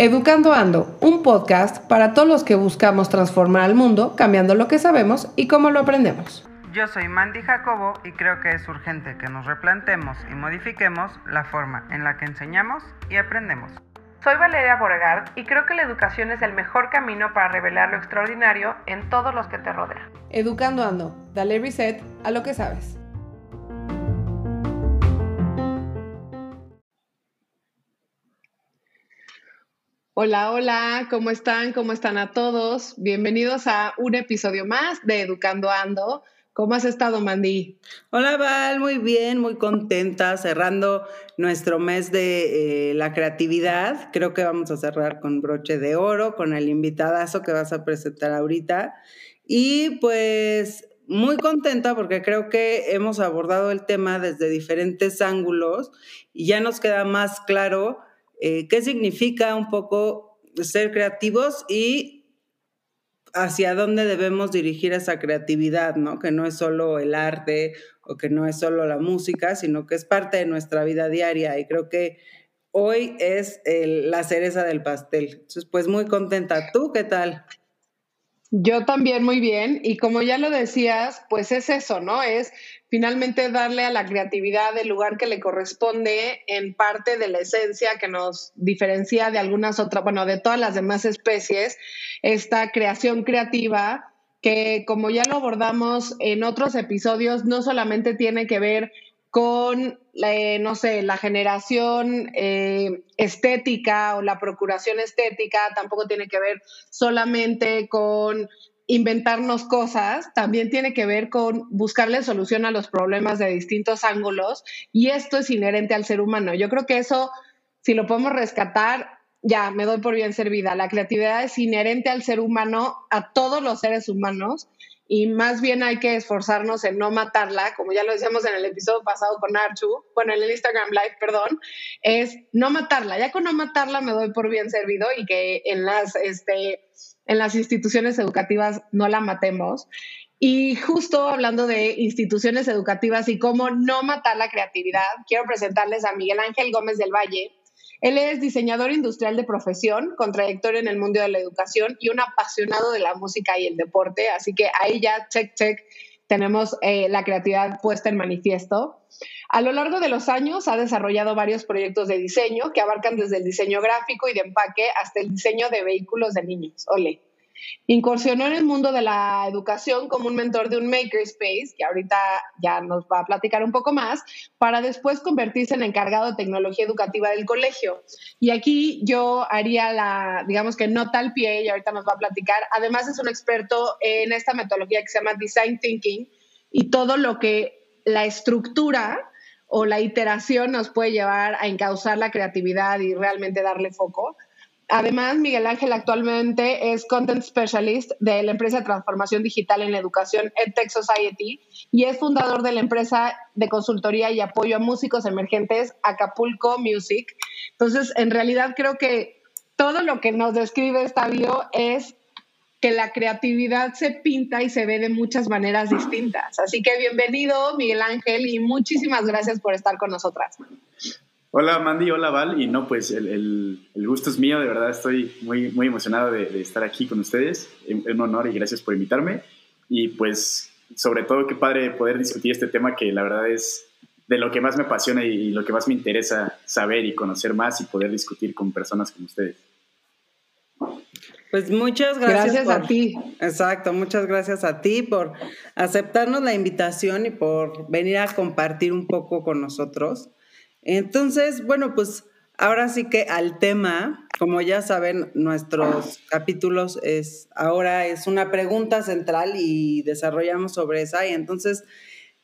Educando Ando, un podcast para todos los que buscamos transformar al mundo cambiando lo que sabemos y cómo lo aprendemos. Yo soy Mandy Jacobo y creo que es urgente que nos replantemos y modifiquemos la forma en la que enseñamos y aprendemos. Soy Valeria Borgard y creo que la educación es el mejor camino para revelar lo extraordinario en todos los que te rodean. Educando Ando, dale reset a lo que sabes. Hola, hola, ¿cómo están? ¿Cómo están a todos? Bienvenidos a un episodio más de Educando Ando. ¿Cómo has estado, Mandy? Hola, Val, muy bien, muy contenta, cerrando nuestro mes de eh, la creatividad. Creo que vamos a cerrar con broche de oro, con el invitadazo que vas a presentar ahorita. Y pues muy contenta porque creo que hemos abordado el tema desde diferentes ángulos y ya nos queda más claro eh, qué significa un poco ser creativos y hacia dónde debemos dirigir esa creatividad, ¿no? Que no es solo el arte o que no es solo la música, sino que es parte de nuestra vida diaria y creo que hoy es la cereza del pastel. Entonces, pues muy contenta. ¿Tú qué tal? Yo también muy bien y como ya lo decías, pues es eso, ¿no? Es finalmente darle a la creatividad el lugar que le corresponde en parte de la esencia que nos diferencia de algunas otras, bueno, de todas las demás especies, esta creación creativa que como ya lo abordamos en otros episodios, no solamente tiene que ver con, eh, no sé, la generación eh, estética o la procuración estética, tampoco tiene que ver solamente con inventarnos cosas, también tiene que ver con buscarle solución a los problemas de distintos ángulos y esto es inherente al ser humano. Yo creo que eso, si lo podemos rescatar, ya me doy por bien servida. La creatividad es inherente al ser humano, a todos los seres humanos y más bien hay que esforzarnos en no matarla, como ya lo decíamos en el episodio pasado con Archu, bueno, en el Instagram Live, perdón, es no matarla. Ya con no matarla me doy por bien servido y que en las, este, en las instituciones educativas no la matemos. Y justo hablando de instituciones educativas y cómo no matar la creatividad, quiero presentarles a Miguel Ángel Gómez del Valle, él es diseñador industrial de profesión, con trayectoria en el mundo de la educación y un apasionado de la música y el deporte. Así que ahí ya, check, check, tenemos eh, la creatividad puesta en manifiesto. A lo largo de los años ha desarrollado varios proyectos de diseño que abarcan desde el diseño gráfico y de empaque hasta el diseño de vehículos de niños. Ole. Incursionó en el mundo de la educación como un mentor de un makerspace, que ahorita ya nos va a platicar un poco más, para después convertirse en encargado de tecnología educativa del colegio. Y aquí yo haría la, digamos que nota al pie, y ahorita nos va a platicar. Además es un experto en esta metodología que se llama Design Thinking y todo lo que la estructura o la iteración nos puede llevar a encauzar la creatividad y realmente darle foco. Además, Miguel Ángel actualmente es Content Specialist de la empresa de transformación digital en la educación EdTech Society y es fundador de la empresa de consultoría y apoyo a músicos emergentes Acapulco Music. Entonces, en realidad creo que todo lo que nos describe esta bio es que la creatividad se pinta y se ve de muchas maneras distintas. Así que bienvenido, Miguel Ángel, y muchísimas gracias por estar con nosotras. Hola Mandy, hola Val, y no, pues el, gusto es mío, de verdad estoy muy, muy emocionado de, estar aquí con ustedes, es un honor y gracias por invitarme, y pues sobre todo qué padre poder discutir este tema que la verdad es de lo que más me apasiona y, lo que más me interesa saber y conocer más y poder discutir con personas como ustedes. Pues muchas gracias. Gracias a ti. Exacto, muchas gracias a ti por aceptarnos la invitación y por venir a compartir un poco con nosotros. Entonces, bueno, pues ahora sí que al tema, como ya saben, nuestros capítulos es ahora es una pregunta central y desarrollamos sobre esa. Y entonces,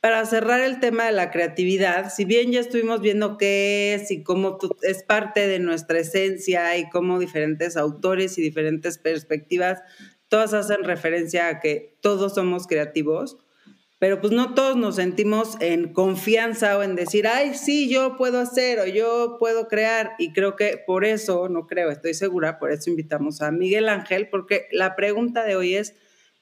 para cerrar el tema de la creatividad, si bien ya estuvimos viendo qué es y cómo es parte de nuestra esencia y cómo diferentes autores y diferentes perspectivas, todas hacen referencia a que todos somos creativos pero pues no todos nos sentimos en confianza o en decir, ay, sí, yo puedo hacer o yo puedo crear. Y creo que por eso, no creo, estoy segura, por eso invitamos a Miguel Ángel, porque la pregunta de hoy es,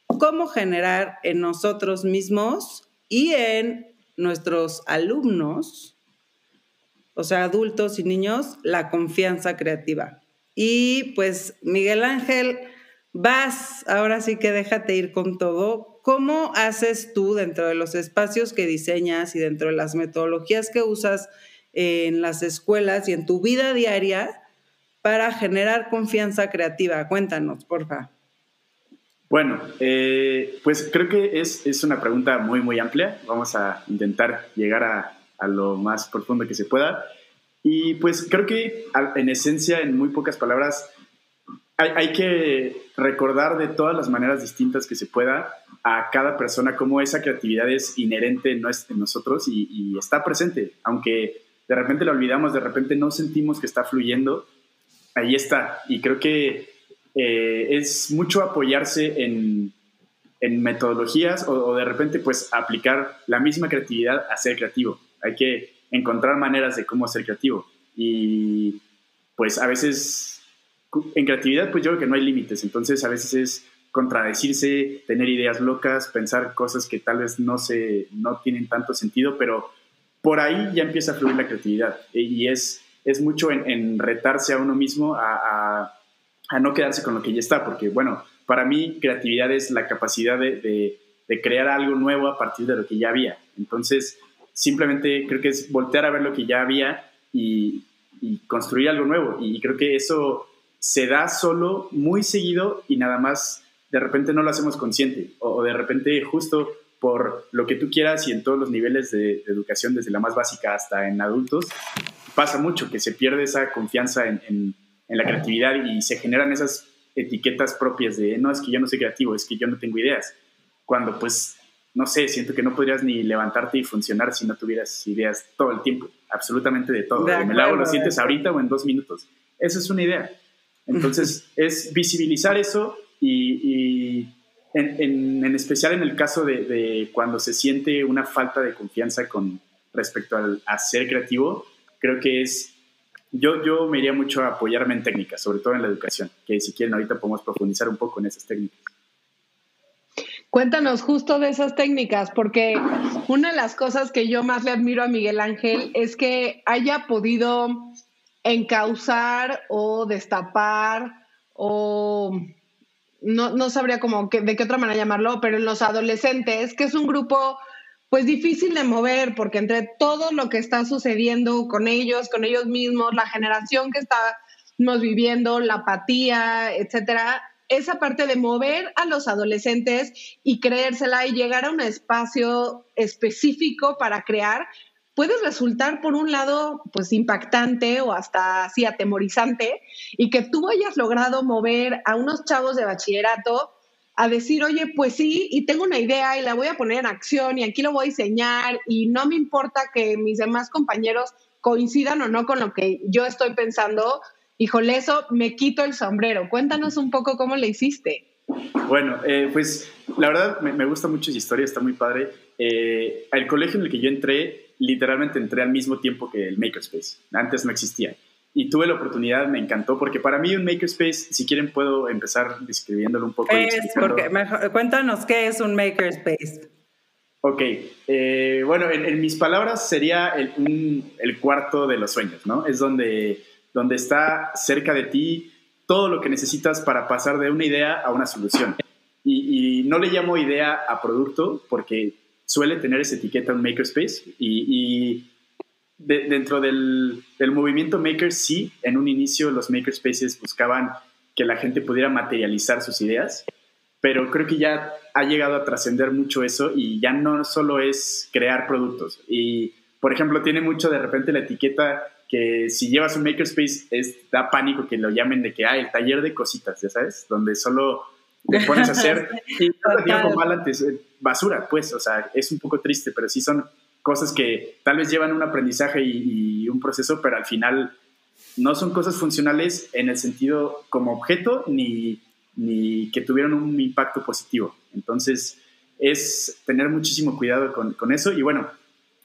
¿cómo generar en nosotros mismos y en nuestros alumnos o sea, adultos y niños, la confianza creativa. Y pues Miguel Ángel, vas, ahora sí que déjate ir con todo. ¿Cómo haces tú dentro de los espacios que diseñas y dentro de las metodologías que usas en las escuelas y en tu vida diaria para generar confianza creativa? Cuéntanos, porfa. Bueno, eh, pues creo que es, es, una pregunta muy, muy amplia. Vamos a intentar llegar a, a lo más profundo que se pueda. Y pues creo que en esencia, en muy pocas palabras, hay, hay, que recordar de todas las maneras distintas que se pueda a cada persona cómo esa creatividad es inherente en, nosotros y, está presente. Aunque de repente la olvidamos, de repente no sentimos que está fluyendo, ahí está. Y creo que eh, es mucho apoyarse en, en metodologías o, o de repente pues aplicar la misma creatividad a ser creativo. Hay que encontrar maneras de cómo ser creativo. Y pues a veces en creatividad pues yo creo que no hay límites, entonces a veces es contradecirse, tener ideas locas, pensar cosas que tal vez no, se, no tienen tanto sentido, pero por ahí ya empieza a fluir la creatividad y es, es mucho en, retarse a uno mismo a, a, no quedarse con lo que ya está, porque bueno, para mí creatividad es la capacidad de, de, de crear algo nuevo a partir de lo que ya había. Entonces, simplemente creo que es voltear a ver lo que ya había y, construir algo nuevo. Y creo que eso se da solo muy seguido y nada más de repente no lo hacemos consciente o, de repente justo por lo que tú quieras y en todos los niveles de, educación, desde la más básica hasta en adultos, pasa mucho que se pierde esa confianza en, en, la creatividad y se generan esas etiquetas propias de, no, es que yo no soy creativo, es que yo no tengo ideas, cuando pues no sé, siento que no podrías ni levantarte y funcionar si no tuvieras ideas todo el tiempo, absolutamente de todo. De Me lavo, lo sientes ahorita o en dos minutos. Eso es una idea. Entonces, es visibilizar eso y, en, en, especial en el caso de, cuando se siente una falta de confianza con respecto al, a ser creativo, creo que es, yo, yo me iría mucho a apoyarme en técnicas, sobre todo en la educación, que si quieren ahorita podemos profundizar un poco en esas técnicas. Cuéntanos justo de esas técnicas, porque una de las cosas que yo más le admiro a Miguel Ángel es que haya podido encauzar o destapar o no, sabría cómo de qué otra manera llamarlo, pero en los adolescentes, que es un grupo pues difícil de mover, porque entre todo lo que está sucediendo con ellos, con ellos mismos, la generación que estamos viviendo, la apatía, etcétera, esa parte de mover a los adolescentes y creérsela y llegar a un espacio específico para crear, puede resultar por un lado pues impactante o hasta así atemorizante y que tú hayas logrado mover a unos chavos de bachillerato a decir, oye, pues sí, y tengo una idea y la voy a poner en acción y aquí lo voy a diseñar y no me importa que mis demás compañeros coincidan o no con lo que yo estoy pensando, híjole, eso me quito el sombrero. Cuéntanos un poco cómo le hiciste. Bueno, eh, pues la verdad me, gusta mucho esa historia, está muy padre. Eh, el colegio en el que yo entré, literalmente entré al mismo tiempo que el Makerspace. Antes no existía. Y tuve la oportunidad, me encantó, porque para mí un Makerspace, si quieren puedo empezar describiéndolo un poco. Es porque cuéntanos qué es un Makerspace. Ok, eh, bueno, en, mis palabras sería el, el cuarto de los sueños, ¿no? Es donde donde está cerca de ti todo lo que necesitas para pasar de una idea a una solución. Y, no le llamo idea a producto porque suele tener esa etiqueta en Makerspace y, y dentro del, movimiento Maker sí, en un inicio los Makerspaces buscaban que la gente pudiera materializar sus ideas, pero creo que ya ha llegado a trascender mucho eso y ya no solo es crear productos. Y, por ejemplo, tiene mucho de repente la etiqueta que si llevas un makerspace es, da pánico que lo llamen de que, hay el taller de cositas, ya sabes, donde solo te pones a hacer y eh, basura, pues, o sea, es un poco triste, pero sí son cosas que tal vez llevan un aprendizaje y, un proceso, pero al final no son cosas funcionales en el sentido como objeto ni, ni que tuvieron un impacto positivo. Entonces, es tener muchísimo cuidado con, con eso. Y bueno,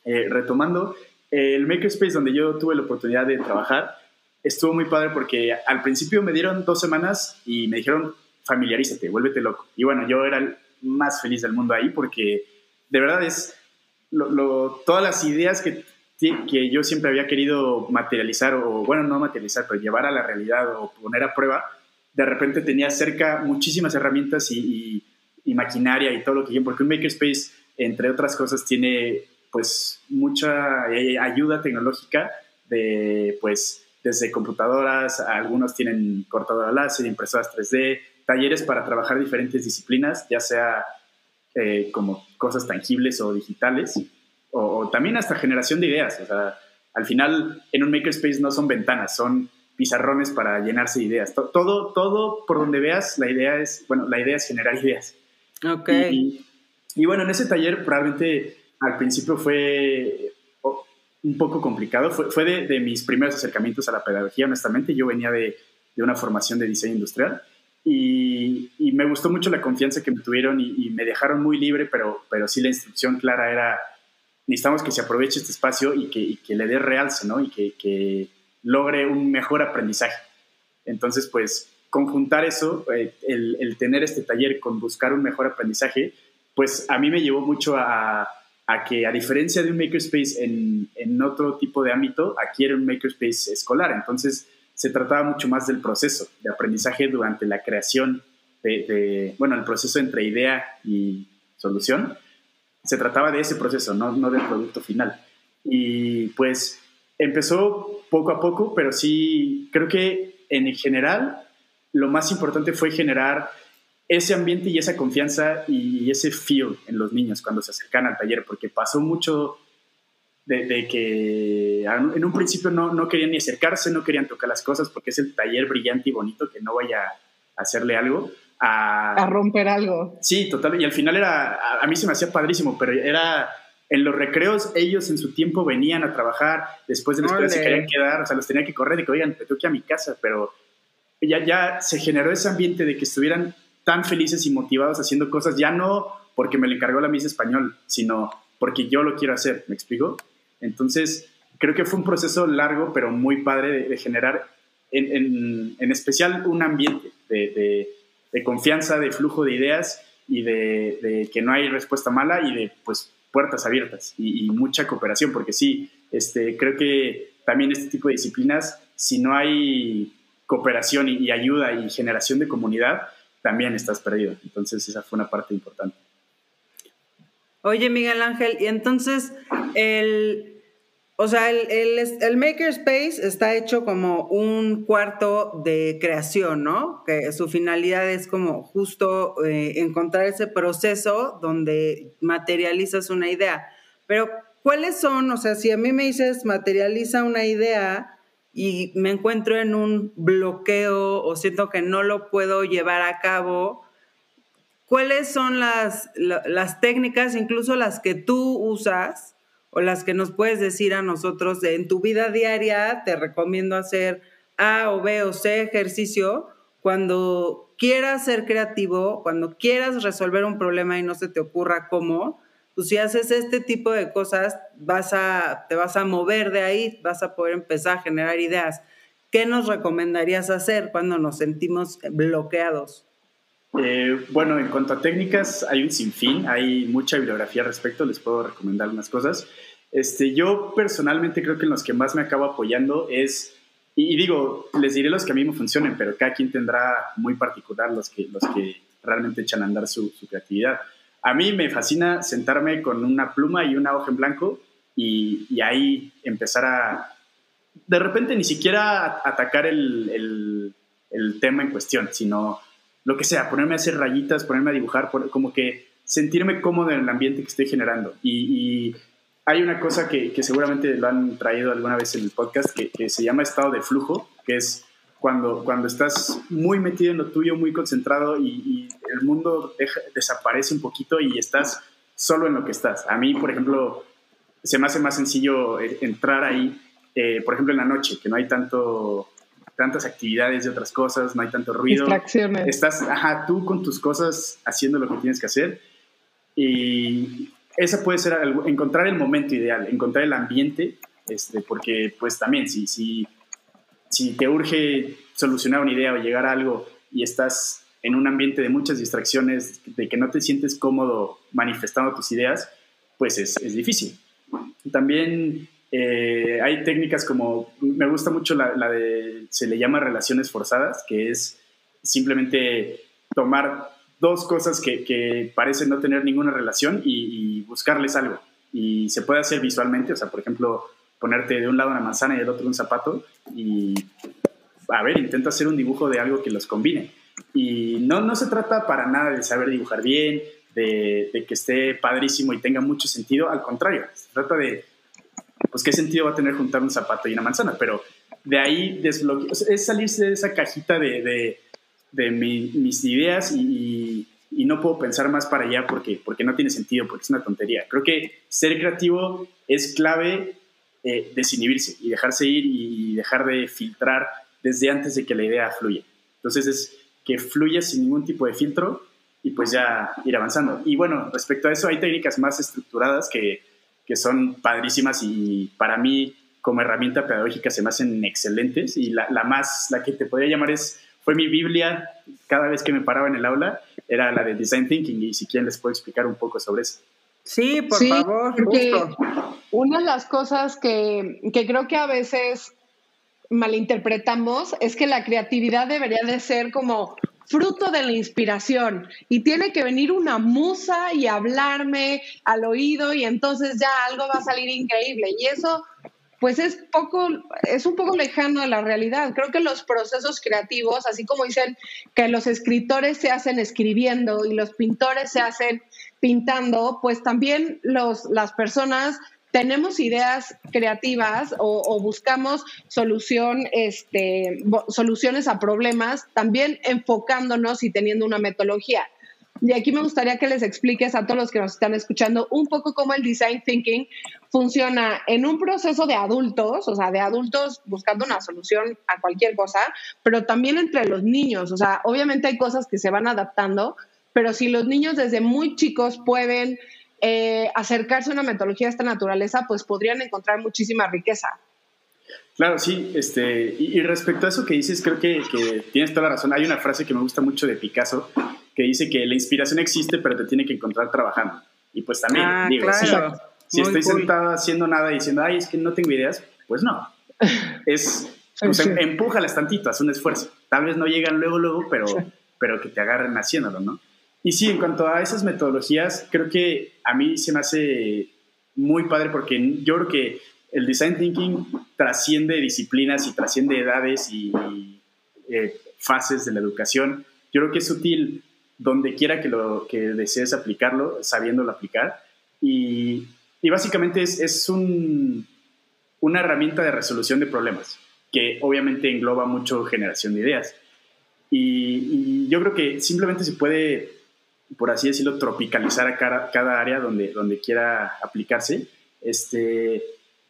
eh, retomando, el Makerspace donde yo tuve la oportunidad de trabajar estuvo muy padre porque al principio me dieron dos semanas y me dijeron familiarízate, vuélvete loco. Y bueno, yo era el más feliz del mundo ahí porque de verdad es lo, todas las ideas que que yo siempre había querido materializar, o bueno, no materializar, pero llevar a la realidad o poner a prueba, de repente tenía cerca muchísimas herramientas y, maquinaria y todo lo que quieren, porque un makerspace, entre otras cosas, tiene pues mucha ayuda tecnológica de pues desde computadoras, algunos tienen cortadora láser, impresoras 3D, talleres para trabajar diferentes disciplinas, ya sea eh, como cosas tangibles o digitales, o, también hasta generación de ideas. O sea, al final en un makerspace no son ventanas, son pizarrones para llenarse de ideas. Todo, todo por donde veas, la idea es, bueno, la idea es generar ideas. Ok. Y, bueno, en ese taller probablemente al principio fue un poco complicado. Fue, fue de, mis primeros acercamientos a la pedagogía, honestamente. Yo venía de, de una formación de diseño industrial y, y, me gustó mucho la confianza que me tuvieron y, y, me dejaron muy libre, pero, pero sí la instrucción clara era, necesitamos que se aproveche este espacio y que, y que le dé realce, ¿no? Y que, que, logre un mejor aprendizaje. Entonces, pues, conjuntar eso, eh, el, el, tener este taller con buscar un mejor aprendizaje, pues a mí me llevó mucho a, a que a diferencia de un makerspace en, otro tipo de ámbito, aquí era un makerspace escolar. Entonces se trataba mucho más del proceso de aprendizaje durante la creación de, bueno, el proceso entre idea y solución. Se trataba de ese proceso, no, no del producto final. Y pues empezó poco a poco, pero sí creo que en general lo más importante fue generar ese ambiente y esa confianza y ese feel en los niños cuando se acercan al taller, porque pasó mucho de, que en un principio no, no, querían ni acercarse, no querían tocar las cosas, porque es el taller brillante y bonito que no vaya a hacerle algo. A, a romper algo. Sí, total. Y al final era, a, mí se me hacía padrísimo, pero era en los recreos ellos en su tiempo venían a trabajar, después de la escuela se querían quedar, o sea, los tenía que correr y que, oigan, te tengo que a mi casa, pero ya, ya se generó ese ambiente de que estuvieran tan felices y motivados haciendo cosas, ya no porque me lo encargó la Miss Español, sino porque yo lo quiero hacer, ¿me explico? Entonces, creo que fue un proceso largo, pero muy padre de, generar, en, en, especial, un ambiente de, de, confianza, de flujo de ideas y de, que no hay respuesta mala y de, pues, puertas abiertas y, y mucha cooperación, porque sí, este, creo que también este tipo de disciplinas, si no hay cooperación y, y ayuda y generación de comunidad, también estás perdido. Entonces esa fue una parte importante. Oye, Miguel Ángel, y entonces el, o sea, el, el, el, Makerspace está hecho como un cuarto de creación, ¿no? Que su finalidad es como justo eh, encontrar ese proceso donde materializas una idea. Pero, ¿cuáles son? O sea, si a mí me dices materializa una idea, y me encuentro en un bloqueo o siento que no lo puedo llevar a cabo, ¿cuáles son las, las técnicas, incluso las que tú usas o las que nos puedes decir a nosotros en tu vida diaria? Te recomiendo hacer A o B o C ejercicio cuando quieras ser creativo, cuando quieras resolver un problema y no se te ocurra cómo pues si haces este tipo de cosas, vas a, te vas a mover de ahí, vas a poder empezar a generar ideas. ¿Qué nos recomendarías hacer cuando nos sentimos bloqueados? Eh, bueno, en cuanto a técnicas, hay un sinfín, hay mucha bibliografía al respecto, les puedo recomendar unas cosas. Este, yo personalmente creo que en los que más me acabo apoyando es, y, digo, les diré los que a mí me funcionen, pero cada quien tendrá muy particular los que, los que realmente echan a andar su, su creatividad. A mí me fascina sentarme con una pluma y una hoja en blanco y, ahí empezar a, de repente ni siquiera atacar el, tema en cuestión, sino lo que sea, ponerme a hacer rayitas, ponerme a dibujar, como que sentirme cómodo en el ambiente que estoy generando. Y, hay una cosa que, seguramente lo han traído alguna vez en el podcast que, que se llama estado de flujo, que es cuando, cuando estás muy metido en lo tuyo, muy concentrado y, el mundo desaparece un poquito y estás solo en lo que estás. A mí, por ejemplo, se me hace más sencillo eh, entrar ahí, eh, por ejemplo, en la noche, que no hay tanto tantas actividades de otras cosas, no hay tanto ruido. Distracciones. Estás, ajá, tú con tus cosas haciendo lo que tienes que hacer. Y esa puede ser encontrar el momento ideal, encontrar el ambiente, este, porque pues también si, si si te urge solucionar una idea o llegar a algo y estás en un ambiente de muchas distracciones, de que no te sientes cómodo manifestando tus ideas, pues es, difícil. También eh, hay técnicas como, me gusta mucho la, de, se le llama relaciones forzadas, que es simplemente tomar dos cosas que, parecen no tener ninguna relación y, buscarles algo. Y se puede hacer visualmente, o sea, por ejemplo, ponerte de un lado una manzana y del otro un zapato y, a ver, intenta hacer un dibujo de algo que los combine. Y no, no se trata para nada de saber dibujar bien, de, de que esté padrísimo y tenga mucho sentido, al contrario, se trata de pues qué sentido va a tener juntar un zapato y una manzana, pero de ahí es salirse de esa cajita de, de, mis ideas y, y, no puedo pensar más para allá porque, porque no tiene sentido, porque es una tontería. Creo que ser creativo es clave eh, desinhibirse y dejarse ir y dejar de filtrar desde antes de que la idea fluya. Entonces es que fluya sin ningún tipo de filtro y pues ya ir avanzando. Y bueno, respecto a eso hay técnicas más estructuradas que que son padrísimas y para mí como herramienta pedagógica se me hacen excelentes y la, más, la que te podría llamar es, fue mi Biblia cada vez que me paraba en el aula, era la de Design Thinking y si quieren les puedo explicar un poco sobre eso. Sí, por favor. Porque una de las cosas que, que creo que a veces malinterpretamos es que la creatividad debería de ser como fruto de la inspiración y tiene que venir una musa y hablarme al oído y entonces ya algo va a salir increíble y eso pues es poco es un poco lejano de la realidad. Creo que los procesos creativos, así como dicen que los escritores se hacen escribiendo y los pintores se hacen pintando, pues también los las personas tenemos ideas creativas o, buscamos solución, este, soluciones a problemas, también enfocándonos y teniendo una metodología. Y aquí me gustaría que les expliques a todos los que nos están escuchando un poco cómo el design thinking funciona en un proceso de adultos, o sea, de adultos buscando una solución a cualquier cosa, pero también entre los niños. O sea, obviamente hay cosas que se van adaptando, pero si los niños desde muy chicos pueden eh, acercarse a una metodología de esta naturaleza, pues podrían encontrar muchísima riqueza. Claro, sí, este, y, respecto a eso que dices, creo que, tienes toda la razón. Hay una frase que me gusta mucho de Picasso que dice que la inspiración existe, pero te tiene que encontrar trabajando. Y pues también, ah, digo, si, estoy sentado haciendo nada y diciendo, ay, es que no tengo ideas, pues no. Es, pues, em, empújalas tantito, haz un esfuerzo. Tal vez no llegan luego, luego, pero, pero que te agarren haciéndolo, ¿no? Y sí, en cuanto a esas metodologías, creo que a mí se me hace muy padre porque yo creo que el design thinking trasciende disciplinas y trasciende edades y, eh, fases de la educación. Yo creo que es útil donde quiera que, lo, que desees aplicarlo, sabiéndolo aplicar. Y, y básicamente es, es un, una herramienta de resolución de problemas que obviamente engloba mucho generación de ideas. Y, y yo creo que simplemente se puede por así decirlo, tropicalizar a cada, cada área donde, donde quiera aplicarse. Este,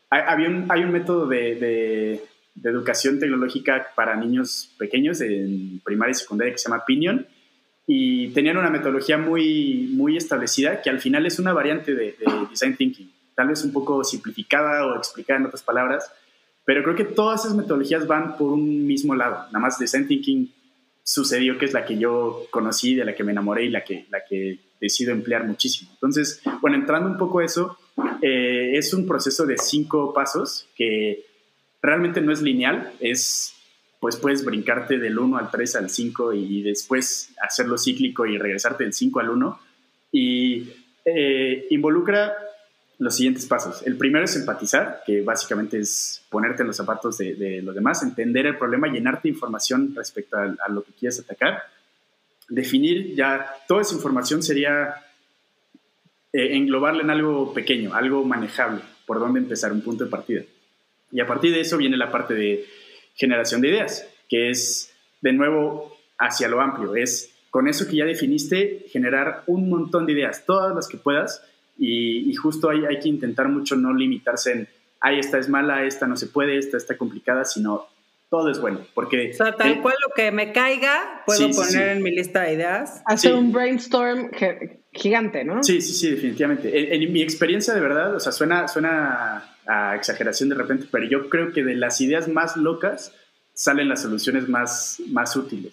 hay, un, hay un método de, de, educación tecnológica para niños pequeños en primaria y secundaria que se llama Pinion y tenían una metodología muy, muy establecida que al final es una variante de, de Design Thinking, tal vez un poco simplificada o explicada en otras palabras, pero creo que todas esas metodologías van por un mismo lado, nada más Design Thinking sucedió que es la que yo conocí, de la que me enamoré y la que, la que decido emplear muchísimo. Entonces, bueno, entrando un poco a eso, eh, es un proceso de cinco pasos que realmente no es lineal, es, pues puedes brincarte del 1 al 3 al 5 y después hacerlo cíclico y regresarte del 5 al 1 y eh, involucra los siguientes pasos. El primero es empatizar, que básicamente es ponerte en los zapatos de, los demás, entender el problema, llenarte información respecto a, lo que quieres atacar. Definir ya, toda esa información sería eh, englobarla en algo pequeño, algo manejable, por dónde empezar, un punto de partida. Y a partir de eso viene la parte de generación de ideas, que es de nuevo hacia lo amplio, es con eso que ya definiste, generar un montón de ideas, todas las que puedas, y, justo hay, hay que intentar mucho no limitarse en, ay, esta es mala, esta no se puede, esta está complicada, sino todo es bueno. Porque, o sea, tal eh, cual lo que me caiga, puedo poner en mi lista de ideas. Hacer un brainstorm gigante, ¿no? Sí, sí, sí, definitivamente. En, mi experiencia, de verdad, o sea, suena, suena a exageración de repente, pero yo creo que de las ideas más locas salen las soluciones más, más útiles.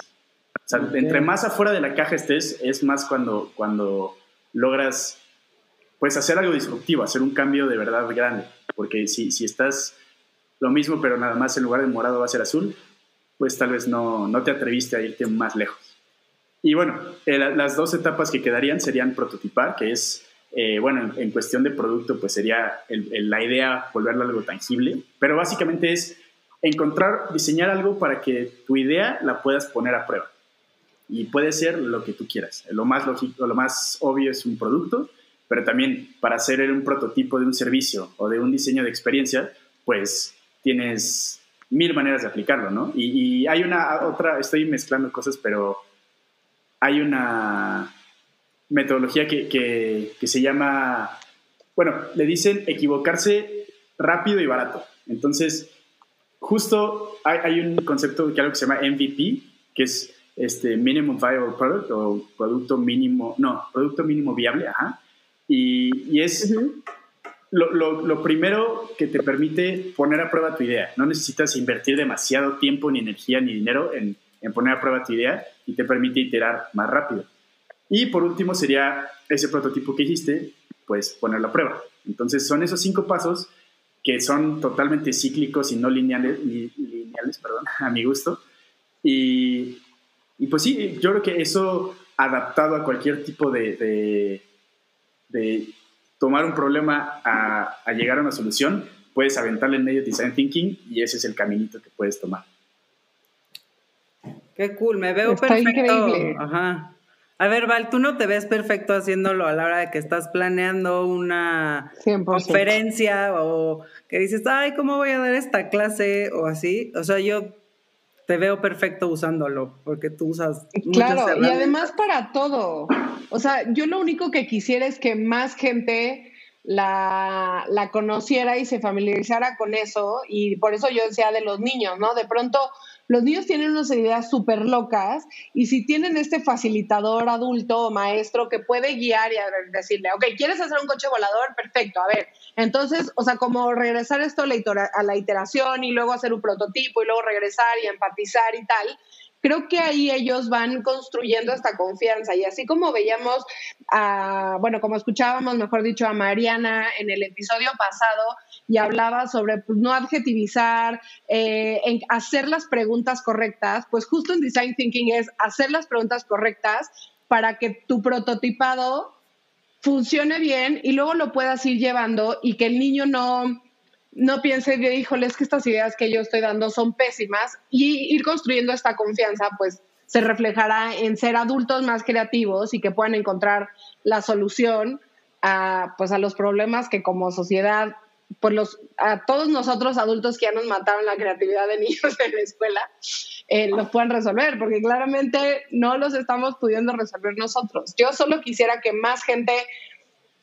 O sea, entre más afuera de la caja estés, es más cuando, cuando logras pues hacer algo disruptivo, hacer un cambio de verdad grande. porque si, si estás lo mismo, pero nada más en lugar de morado va a ser azul, pues tal vez no, no te atreviste a irte más lejos. Y bueno, eh, las dos etapas que quedarían serían prototipar, que es, eh, bueno, en, cuestión de producto, pues sería la idea volverlo algo tangible, pero básicamente es encontrar, diseñar algo para que tu idea la puedas poner a prueba. Y puede ser lo que tú quieras. Lo más lógico, lo más obvio es un producto, pero también para hacer un prototipo de un servicio o de un diseño de experiencia, pues tienes mil maneras de aplicarlo, ¿no? Y, hay una otra, estoy mezclando cosas, pero hay una metodología que, que, se llama, bueno, le dicen equivocarse rápido y barato. Entonces, justo hay, un concepto que algo que se llama MVP, que es este Minimum Viable Product o producto mínimo, no, producto mínimo viable, ajá. Y, es lo, lo, primero que te permite poner a prueba tu idea. No necesitas invertir demasiado tiempo, ni energía, ni dinero en, en poner a prueba tu idea y te permite iterar más rápido. Y por último sería ese prototipo que hiciste, pues ponerlo a prueba. Entonces son esos cinco pasos que son totalmente cíclicos y no lineales, lineales perdón, a mi gusto. Y, y, pues sí, yo creo que eso adaptado a cualquier tipo de, de, de tomar un problema a, a, llegar a una solución, puedes aventarle en medio design thinking y ese es el caminito que puedes tomar. Qué cool, me veo perfecto. Ajá. A ver, Val, tú no te ves perfecto haciéndolo a la hora de que estás planeando una conferencia o que dices, ay, ¿cómo voy a dar esta clase? O así. O sea, yo te veo perfecto usándolo porque tú usas. Claro, y además para todo. O sea, yo lo único que quisiera es que más gente la, la conociera y se familiarizara con eso. Y por eso yo decía de los niños, ¿no? De pronto los niños tienen unas ideas súper locas y si tienen este facilitador adulto o maestro que puede guiar y decirle, ok, ¿quieres hacer un coche volador? Perfecto, a ver. Entonces, o sea, como regresar esto a la iteración y luego hacer un prototipo y luego regresar y empatizar y tal, creo que ahí ellos van construyendo esta confianza. Y así como veíamos, bueno, como escuchábamos, mejor dicho, a Mariana en el episodio pasado y hablaba sobre pues, no adjetivizar, eh, en hacer las preguntas correctas, pues justo en Design Thinking es hacer las preguntas correctas para que tu prototipado funcione bien y luego lo puedas ir llevando y que el niño no no piense híjole, es que estas ideas que yo estoy dando son pésimas y ir construyendo esta confianza, pues se reflejará en ser adultos más creativos y que puedan encontrar la solución a, pues, a los problemas que como sociedad, pues los, a todos nosotros adultos que ya nos mataron la creatividad de niños en la escuela, eh, los puedan resolver, porque claramente no los estamos pudiendo resolver nosotros. Yo solo quisiera que más gente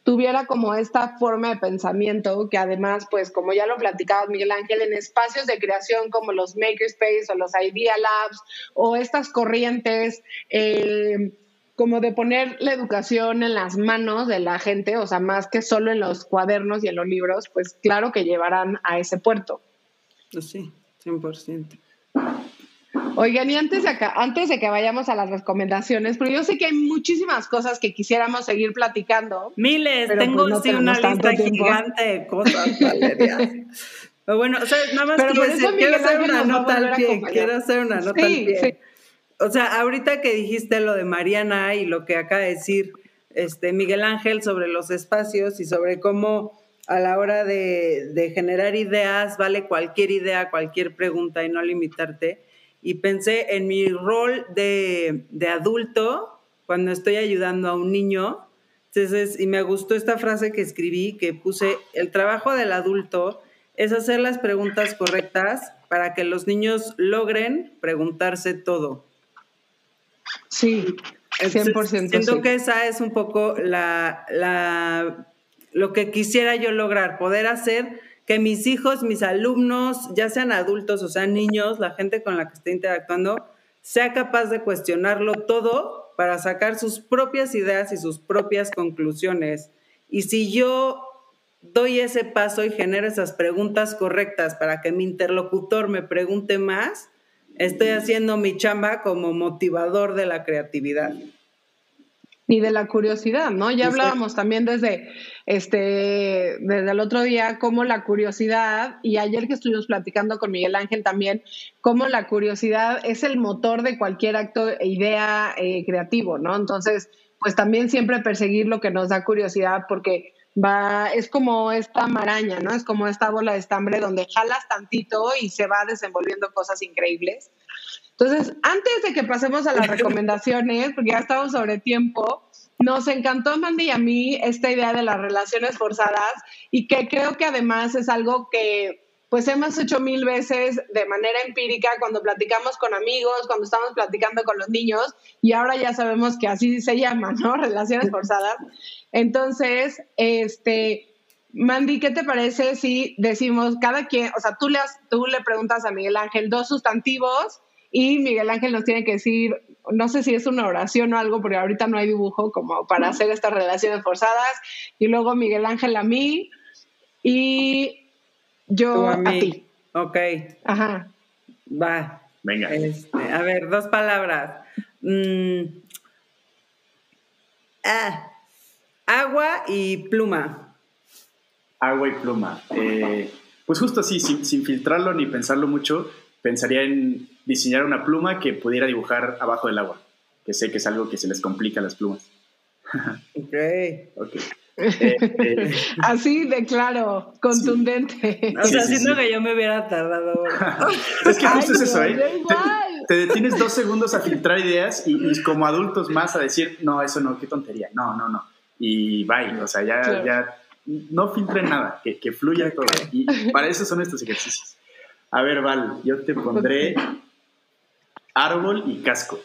tuviera como esta forma de pensamiento que además, pues como ya lo platicaba Miguel Ángel, en espacios de creación como los Makerspace o los Idea Labs o estas corrientes, como de poner la educación en las manos de la gente, o sea, más que solo en los cuadernos y en los libros, pues claro que llevarán a ese puerto. Pues sí, 100%. Oigan, y antes de, acá, antes de que vayamos a las recomendaciones, porque yo sé que hay muchísimas cosas que quisiéramos seguir platicando. Miles, tengo pues, sí una lista gigante de cosas, Valeria. pero bueno, o sea, nada más quiero, decir, quiero hacer una nota al pie, quiero hacer una nota al pie. O sea, ahorita que dijiste lo de Mariana y lo que acaba de decir este Miguel Ángel sobre los espacios y sobre cómo a la hora de, generar ideas vale cualquier idea, cualquier pregunta y no limitarte y pensé en mi rol de, adulto cuando estoy ayudando a un niño. Y me gustó esta frase que escribí, que puse, el trabajo del adulto es hacer las preguntas correctas para que los niños logren preguntarse todo. Sí, 100%. siento que esa es un poco la, la, lo que quisiera yo lograr, poder hacer que mis hijos, mis alumnos, ya sean adultos o sean niños, la gente con la que esté interactuando, sea capaz de cuestionarlo todo para sacar sus propias ideas y sus propias conclusiones. Y si yo doy ese paso y genero esas preguntas correctas para que mi interlocutor me pregunte más, estoy haciendo mi chamba como motivador de la creatividad. y de la curiosidad, ¿no? Ya hablábamos también desde este desde el otro día cómo la curiosidad y ayer que estuvimos platicando con Miguel Ángel también cómo la curiosidad es el motor de cualquier acto e idea eh, creativo, ¿no? Entonces, pues también siempre perseguir lo que nos da curiosidad porque va es como esta maraña, ¿no? Es como esta bola de estambre donde jalas tantito y se va desenvolviendo cosas increíbles. Entonces, antes de que pasemos a las recomendaciones, porque ya estamos sobre tiempo, nos encantó Mandy y a mí esta idea de las relaciones forzadas y que creo que además es algo que pues hemos hecho mil veces de manera empírica cuando platicamos con amigos, cuando estamos platicando con los niños y ahora ya sabemos que así se llama, ¿no? Relaciones forzadas. Entonces, este, Mandy, ¿qué te parece si decimos cada quien, o sea, tú le, tú le preguntas a Miguel Ángel dos sustantivos y Miguel Ángel nos tiene que decir, no sé si es una oración o algo, porque ahorita no hay dibujo como para hacer estas relaciones forzadas. Y luego Miguel Ángel a mí y yo a, ti. Ok. Ajá. Va. Venga. Este, a ver, dos palabras. Mm. Ah. Agua y pluma. Agua y pluma. Eh, pues justo así, sin, sin filtrarlo ni pensarlo mucho, pensaría en diseñar una pluma que pudiera dibujar abajo del agua, que sé que es algo que se les complica a las plumas. ok. okay. Eh, eh. Así de claro, contundente. O sea, siento que yo me hubiera tardado. es que justo es eso, ¿eh? Te, detienes dos segundos a filtrar ideas y, como adultos más a decir, no, eso no, qué tontería, no, no, no. Y bye, o sea, ya, ya no filtren nada, que, que fluya todo. Y para eso son estos ejercicios. A ver, Val, yo te pondré árbol y casco.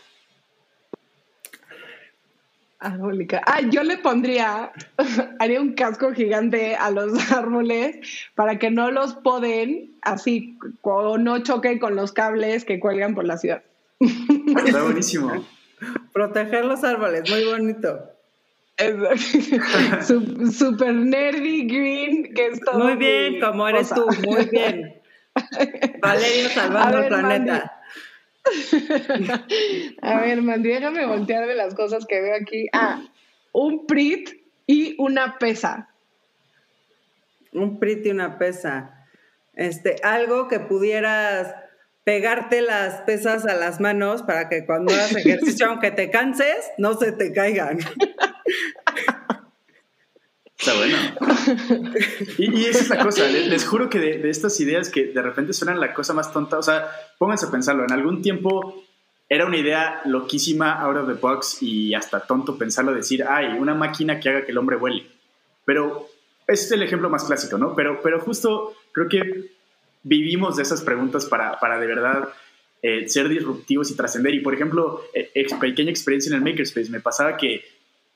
Casco. Ah, yo le pondría, haría un casco gigante a los árboles para que no los poden así o no choquen con los cables que cuelgan por la ciudad. Está buenísimo. Proteger los árboles, muy bonito. Super nerdy green, que es todo. Muy bien, como eres tú, muy bien. Valerio salvando el planeta. A ver, Mandy, déjame voltear de las cosas que veo aquí. Ah, un PRIT y una pesa. Un PRIT y una pesa. Este, algo que pudieras pegarte las pesas a las manos para que cuando hagas ejercicio, aunque te canses, no se te caigan. Está bueno. Y, esa es la cosa, les, juro que de, estas ideas que de repente suenan la cosa más tonta, o sea, pónganse a pensarlo, en algún tiempo era una idea loquísima, out of the box y hasta tonto pensarlo, decir, ay, una máquina que haga que el hombre vuele. Pero ese es el ejemplo más clásico, ¿no? Pero, pero justo creo que vivimos de esas preguntas para, para de verdad eh, ser disruptivos y trascender. Y por ejemplo, eh, pequeña experiencia en el Makerspace, me pasaba que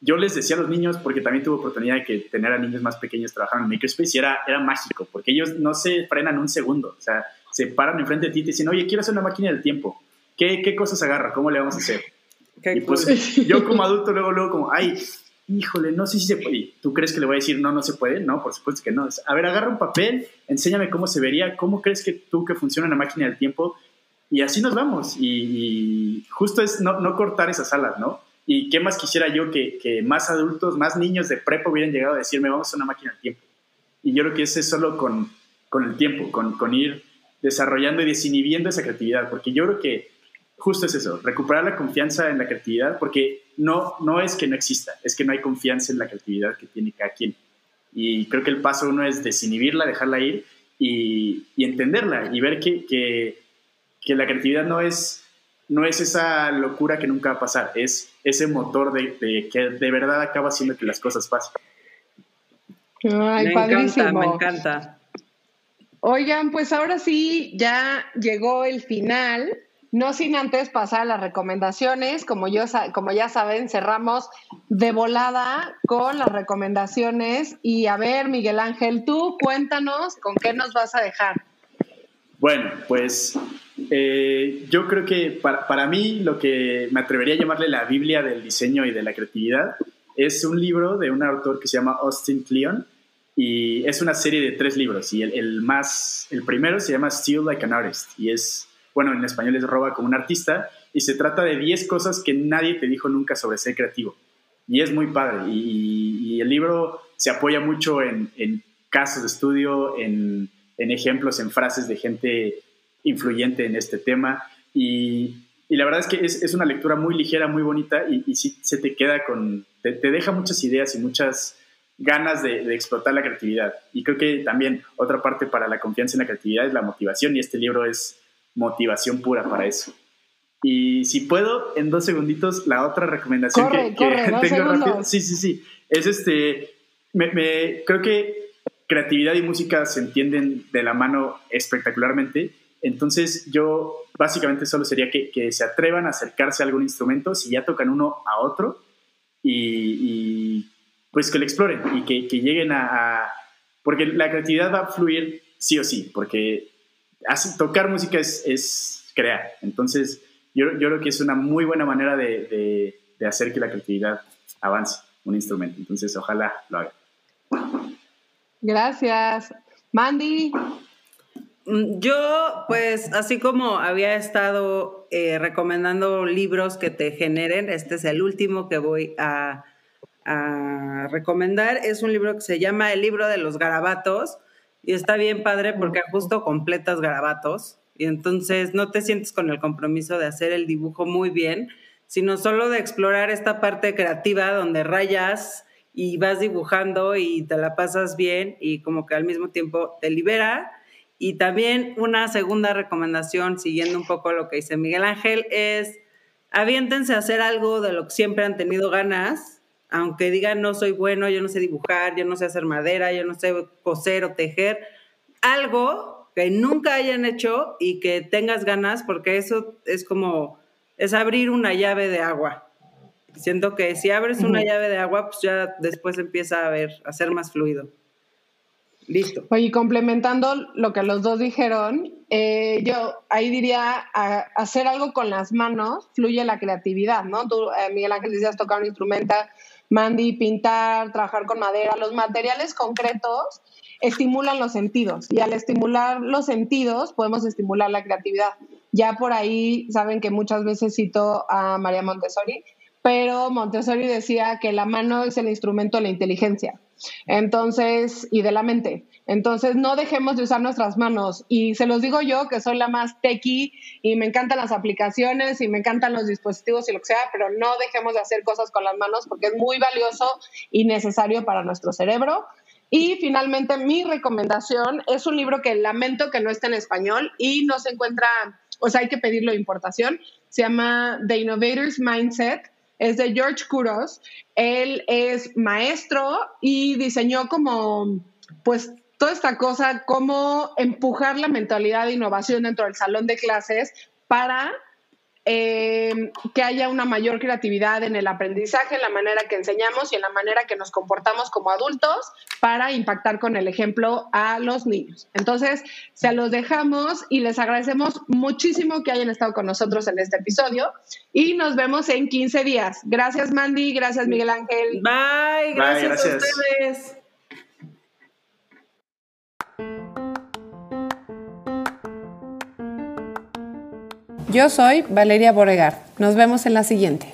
yo les decía a los niños, porque también tuve oportunidad de que tener a niños más pequeños trabajando en Makerspace, y era, era mágico, porque ellos no se frenan un segundo, o sea, se paran enfrente de ti y te dicen, oye, quiero hacer una máquina del tiempo, ¿qué, qué cosas agarra? ¿Cómo le vamos a hacer? y pues yo como adulto luego, luego como, ay, híjole, no sé si se puede. ¿Tú crees que le voy a decir, no, no se puede? No, por supuesto que no. A ver, agarra un papel, enséñame cómo se vería, cómo crees que tú que funciona una máquina del tiempo, y así nos vamos. Y, justo es no, no cortar esas alas, ¿no? Y qué más quisiera yo que, más adultos, más niños de prepa hubieran llegado a decirme, vamos a una máquina del tiempo. Y yo creo que ese es solo con, el tiempo, con, ir desarrollando y desinhibiendo esa creatividad, porque yo creo que justo es eso, recuperar la confianza en la creatividad, porque no, no es que no exista, es que no hay confianza en la creatividad que tiene cada quien. Y creo que el paso uno es desinhibirla, dejarla ir y, entenderla y ver que, que la creatividad no es no es esa locura que nunca va a pasar, es ese motor de, que de verdad acaba haciendo que las cosas pasen. Ay, me encanta, me encanta. Oigan, pues ahora sí, ya llegó el final. No sin antes pasar a las recomendaciones, como, yo, como ya saben, cerramos de volada con las recomendaciones. Y a ver, Miguel Ángel, tú cuéntanos con qué nos vas a dejar. Bueno, pues eh, yo creo que para, para, mí lo que me atrevería a llamarle la Biblia del diseño y de la creatividad es un libro de un autor que se llama Austin Kleon y es una serie de tres libros y el, el, más, el primero se llama Still Like an Artist y es, bueno, en español es Roba como un artista y se trata de 10 cosas que nadie te dijo nunca sobre ser creativo. y es muy padre. Y, el libro se apoya mucho en, casos de estudio, en, ejemplos, en frases de gente influyente en este tema. Y, la verdad es que es, una lectura muy ligera, muy bonita y, y sí se te queda con, te, deja muchas ideas y muchas ganas de, de, explotar la creatividad. Y creo que también otra parte para la confianza en la creatividad es la motivación y este libro es motivación pura para eso. Y si puedo, en dos segunditos, la otra recomendación que, tengo rápido. Sí, sí, sí. Es este. Me, creo que creatividad y música se entienden de la mano espectacularmente. Entonces, yo básicamente solo sería que, se atrevan a acercarse a algún instrumento, si ya tocan uno a otro, y, pues que lo exploren y que, lleguen a, Porque la creatividad va a fluir sí o sí, porque tocar música es, crear. Entonces, yo, yo, creo que es una muy buena manera de, hacer que la creatividad avance un instrumento. Entonces, ojalá lo haga. Gracias. Mandy. Mm, yo, pues, así como había estado eh, recomendando libros que te generen, este es el último que voy a, a, recomendar. Es un libro que se llama El libro de los garabatos y está bien padre porque justo completas garabatos y entonces no te sientes con el compromiso de hacer el dibujo muy bien, sino solo de explorar esta parte creativa donde rayas y vas dibujando y te la pasas bien y como que al mismo tiempo te libera. Y también una segunda recomendación, siguiendo un poco lo que dice Miguel Ángel, es aviéntense a hacer algo de lo que siempre han tenido ganas, aunque digan no soy bueno, yo no sé dibujar, yo no sé hacer madera, yo no sé coser o tejer, algo que nunca hayan hecho y que tengas ganas, porque eso es como, es abrir una llave de agua. Siento que si abres una llave de agua, pues ya después empieza a ver, a ser más fluido. Listo. Oye, complementando lo que los dos dijeron, eh, yo ahí diría hacer algo con las manos fluye la creatividad, ¿no? Tú, eh, Miguel Ángel, decías tocar un instrumento, Mandy, pintar, trabajar con madera, los materiales concretos estimulan los sentidos y al estimular los sentidos podemos estimular la creatividad. Ya por ahí saben que muchas veces cito a María Montessori, pero Montessori decía que la mano es el instrumento de la inteligencia. Entonces, y de la mente. Entonces, no dejemos de usar nuestras manos. Y se los digo yo, que soy la más techie y me encantan las aplicaciones y me encantan los dispositivos y lo que sea, pero no dejemos de hacer cosas con las manos porque es muy valioso y necesario para nuestro cerebro. Y finalmente, mi recomendación es un libro que lamento que no esté en español y no se encuentra, o sea, hay que pedirlo de importación. Se llama The Innovator's Mindset. Es de George Kuros. Él es maestro y diseñó como, pues, toda esta cosa, cómo empujar la mentalidad de innovación dentro del salón de clases para eh, que haya una mayor creatividad en el aprendizaje, en la manera que enseñamos y en la manera que nos comportamos como adultos para impactar con el ejemplo a los niños. Entonces, se los dejamos y les agradecemos muchísimo que hayan estado con nosotros en este episodio y nos vemos en 15 días. Gracias Mandy, gracias Miguel Ángel. Bye, gracias, a ustedes. Yo soy Valeria Boregar. Nos vemos en la siguiente.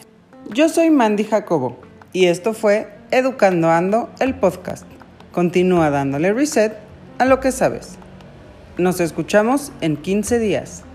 Yo soy Mandy Jacobo y esto fue Educando Ando, el podcast. Continúa dándole reset a lo que sabes. Nos escuchamos en 15 días.